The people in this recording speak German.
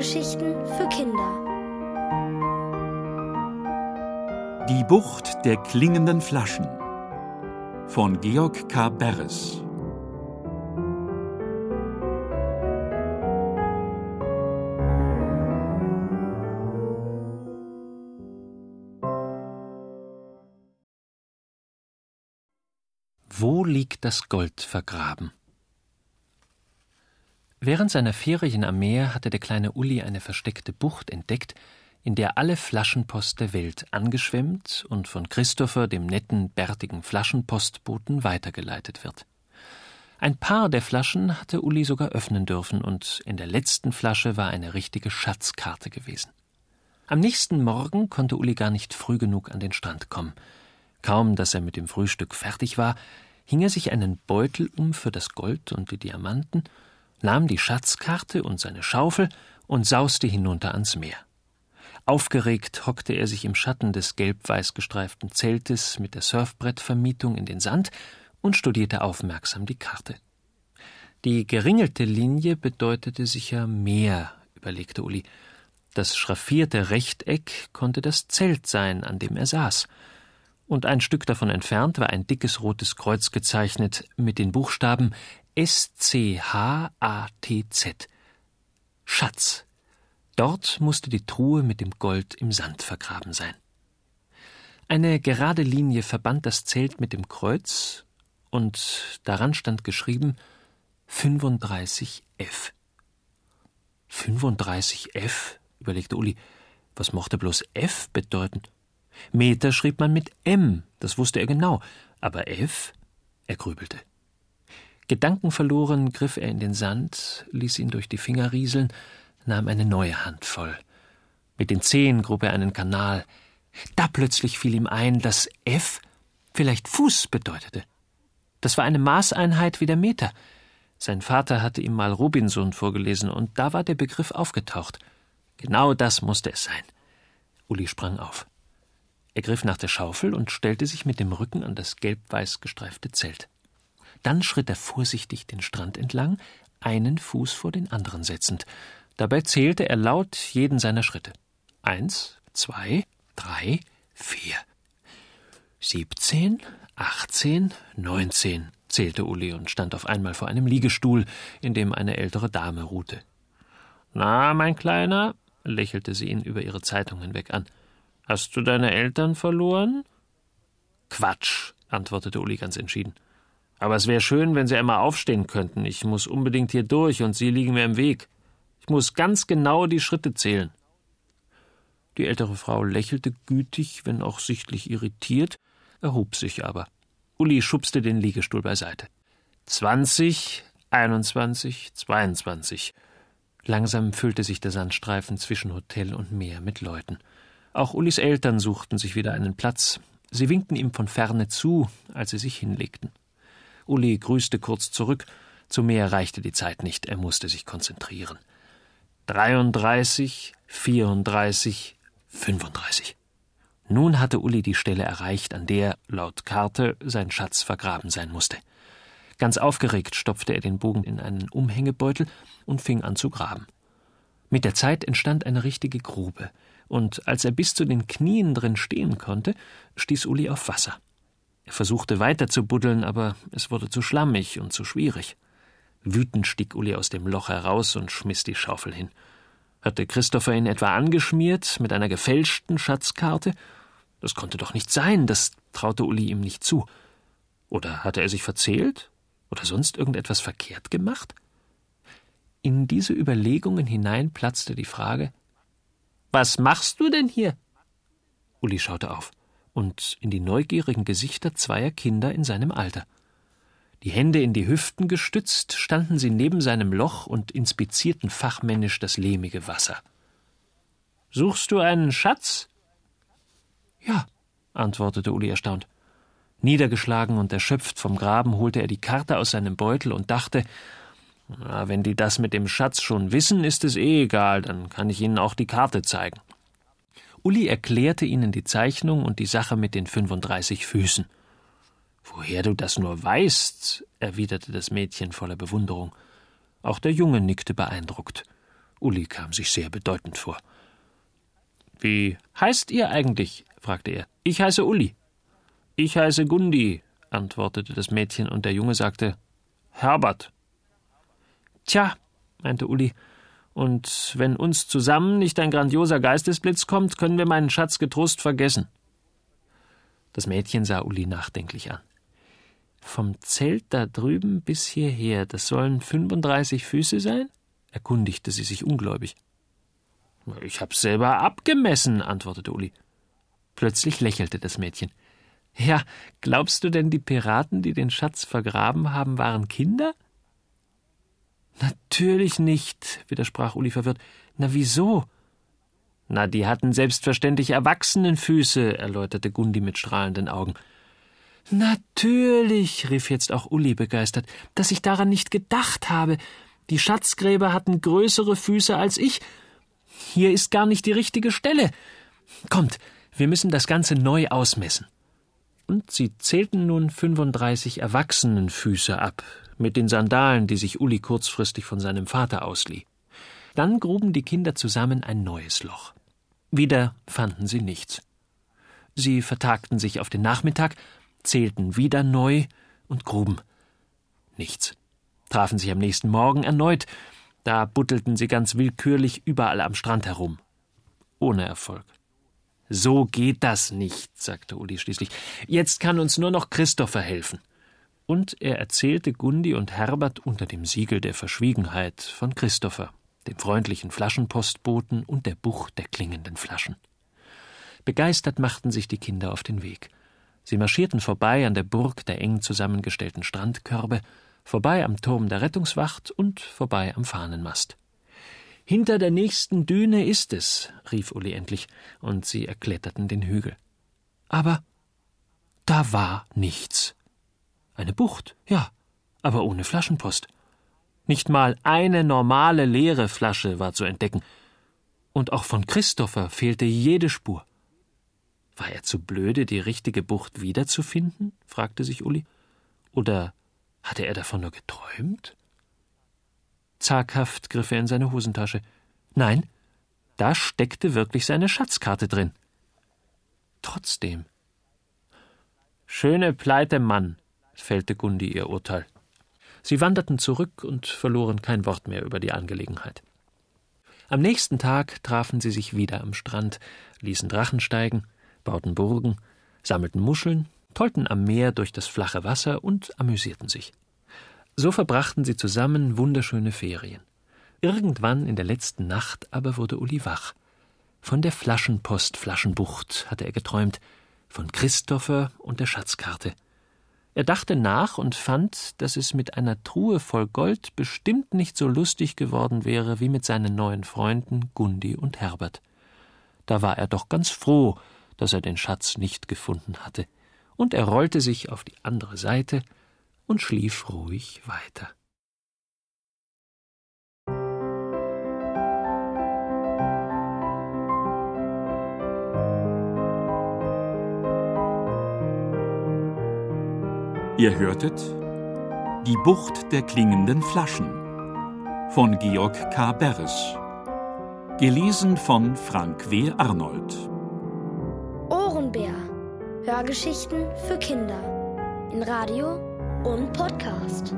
Hörgeschichten für Kinder. Die Bucht der klingenden Flaschen von Georg K. Beres. Wo liegt das Gold vergraben? Während seiner Ferien am Meer hatte der kleine Uli eine versteckte Bucht entdeckt, in der alle Flaschenpost der Welt angeschwemmt und von Christopher, dem netten, bärtigen Flaschenpostboten, weitergeleitet wird. Ein paar der Flaschen hatte Uli sogar öffnen dürfen, und in der letzten Flasche war eine richtige Schatzkarte gewesen. Am nächsten Morgen konnte Uli gar nicht früh genug an den Strand kommen. Kaum, dass er mit dem Frühstück fertig war, hing er sich einen Beutel um für das Gold und die Diamanten nahm die Schatzkarte und seine Schaufel und sauste hinunter ans Meer. Aufgeregt hockte er sich im Schatten des gelb-weiß gestreiften Zeltes mit der Surfbrettvermietung in den Sand und studierte aufmerksam die Karte. Die geringelte Linie bedeutete sicher Meer, überlegte Uli. Das schraffierte Rechteck konnte das Zelt sein, an dem er saß. Und ein Stück davon entfernt war ein dickes rotes Kreuz gezeichnet mit den Buchstaben S-C-H-A-T-Z. Schatz. Dort musste die Truhe mit dem Gold im Sand vergraben sein. Eine gerade Linie verband das Zelt mit dem Kreuz, und daran stand geschrieben 35F. 35F? überlegte Uli. Was mochte bloß F bedeuten? Meter schrieb man mit M, das wusste er genau, aber F? Er grübelte. Gedankenverloren griff er in den Sand, ließ ihn durch die Finger rieseln, nahm eine neue Handvoll. Mit den Zehen grub er einen Kanal. Da plötzlich fiel ihm ein, dass F vielleicht Fuß bedeutete. Das war eine Maßeinheit wie der Meter. Sein Vater hatte ihm mal Robinson vorgelesen, und da war der Begriff aufgetaucht. Genau das musste es sein. Uli sprang auf. Er griff nach der Schaufel und stellte sich mit dem Rücken an das gelb-weiß gestreifte Zelt. Dann schritt er vorsichtig den Strand entlang, einen Fuß vor den anderen setzend. Dabei zählte er laut jeden seiner Schritte. Eins, zwei, drei, vier. Siebzehn, achtzehn, neunzehn, zählte Uli und stand auf einmal vor einem Liegestuhl, in dem eine ältere Dame ruhte. Na, mein Kleiner, lächelte sie ihn über ihre Zeitung hinweg an. Hast du deine Eltern verloren? Quatsch, antwortete Uli ganz entschieden. Aber es wäre schön, wenn Sie einmal aufstehen könnten. Ich muss unbedingt hier durch und Sie liegen mir im Weg. Ich muss ganz genau die Schritte zählen. Die ältere Frau lächelte gütig, wenn auch sichtlich irritiert, erhob sich aber. Uli schubste den Liegestuhl beiseite. Zwanzig, einundzwanzig, zweiundzwanzig. Langsam füllte sich der Sandstreifen zwischen Hotel und Meer mit Leuten. Auch Ulis Eltern suchten sich wieder einen Platz. Sie winkten ihm von ferne zu, als sie sich hinlegten. Uli grüßte kurz zurück. Zu mehr reichte die Zeit nicht, er musste sich konzentrieren. 33, 34, 35. Nun hatte Uli die Stelle erreicht, an der, laut Karte, sein Schatz vergraben sein musste. Ganz aufgeregt stopfte er den Bogen in einen Umhängebeutel und fing an zu graben. Mit der Zeit entstand eine richtige Grube, und als er bis zu den Knien drin stehen konnte, stieß Uli auf Wasser. Er versuchte weiter zu buddeln, aber es wurde zu schlammig und zu schwierig. Wütend stieg Uli aus dem Loch heraus und schmiss die Schaufel hin. Hatte Christopher ihn etwa angeschmiert mit einer gefälschten Schatzkarte? Das konnte doch nicht sein, das traute Uli ihm nicht zu. Oder hatte er sich verzählt? Oder sonst irgendetwas verkehrt gemacht? In diese Überlegungen hinein platzte die Frage Was machst du denn hier? Uli schaute auf und in die neugierigen Gesichter zweier Kinder in seinem Alter. Die Hände in die Hüften gestützt, standen sie neben seinem Loch und inspizierten fachmännisch das lehmige Wasser. Suchst du einen Schatz? Ja, antwortete Uli erstaunt. Niedergeschlagen und erschöpft vom Graben holte er die Karte aus seinem Beutel und dachte, na, wenn die das mit dem Schatz schon wissen, ist es eh egal, dann kann ich ihnen auch die Karte zeigen. Uli erklärte ihnen die Zeichnung und die Sache mit den 35 Füßen. Woher du das nur weißt, erwiderte das Mädchen voller Bewunderung. Auch der Junge nickte beeindruckt. Uli kam sich sehr bedeutend vor. Wie heißt ihr eigentlich? fragte er. Ich heiße Uli. Ich heiße Gundi, antwortete das Mädchen, und der Junge sagte Herbert. Tja, meinte Uli, und wenn uns zusammen nicht ein grandioser Geistesblitz kommt, können wir meinen Schatz getrost vergessen. Das Mädchen sah Uli nachdenklich an. Vom Zelt da drüben bis hierher, das sollen 35 Füße sein? erkundigte sie sich ungläubig. Ich hab's selber abgemessen, antwortete Uli. Plötzlich lächelte das Mädchen. Ja, glaubst du denn, die Piraten, die den Schatz vergraben haben, waren Kinder? Natürlich nicht, widersprach Uli verwirrt. Na wieso? Na, die hatten selbstverständlich Erwachsenenfüße, erläuterte Gundi mit strahlenden Augen. Natürlich, rief jetzt auch Uli begeistert, dass ich daran nicht gedacht habe. Die Schatzgräber hatten größere Füße als ich. Hier ist gar nicht die richtige Stelle. Kommt, wir müssen das Ganze neu ausmessen. Und sie zählten nun 35 Erwachsenenfüße ab, mit den Sandalen, die sich Uli kurzfristig von seinem Vater auslieh. Dann gruben die Kinder zusammen ein neues Loch. Wieder fanden sie nichts. Sie vertagten sich auf den Nachmittag, zählten wieder neu und gruben. Nichts. Trafen sich am nächsten Morgen erneut. Da buttelten sie ganz willkürlich überall am Strand herum. Ohne Erfolg. So geht das nicht, sagte Uli schließlich. Jetzt kann uns nur noch Christopher helfen und er erzählte Gundi und Herbert unter dem Siegel der Verschwiegenheit von Christopher, dem freundlichen Flaschenpostboten und der Bucht der klingenden Flaschen. Begeistert machten sich die Kinder auf den Weg. Sie marschierten vorbei an der Burg der eng zusammengestellten Strandkörbe, vorbei am Turm der Rettungswacht und vorbei am Fahnenmast. Hinter der nächsten Düne ist es, rief Uli endlich, und sie erkletterten den Hügel. Aber da war nichts. Eine Bucht, ja, aber ohne Flaschenpost. Nicht mal eine normale leere Flasche war zu entdecken. Und auch von Christopher fehlte jede Spur. War er zu blöde, die richtige Bucht wiederzufinden? fragte sich Uli. Oder hatte er davon nur geträumt? Zaghaft griff er in seine Hosentasche. Nein, da steckte wirklich seine Schatzkarte drin. Trotzdem. Schöne Pleite, Mann, fällte Gundi ihr Urteil. Sie wanderten zurück und verloren kein Wort mehr über die Angelegenheit. Am nächsten Tag trafen sie sich wieder am Strand, ließen Drachen steigen, bauten Burgen, sammelten Muscheln, tollten am Meer durch das flache Wasser und amüsierten sich. So verbrachten sie zusammen wunderschöne Ferien. Irgendwann in der letzten Nacht aber wurde Uli wach. Von der Flaschenpost Flaschenbucht hatte er geträumt, von Christopher und der Schatzkarte. Er dachte nach und fand, dass es mit einer Truhe voll Gold bestimmt nicht so lustig geworden wäre wie mit seinen neuen Freunden Gundi und Herbert. Da war er doch ganz froh, dass er den Schatz nicht gefunden hatte, und er rollte sich auf die andere Seite und schlief ruhig weiter. Ihr hörtet Die Bucht der klingenden Flaschen von Georg K. Beres. Gelesen von Frank W. Arnold. Ohrenbär. Hörgeschichten für Kinder. In Radio und Podcast.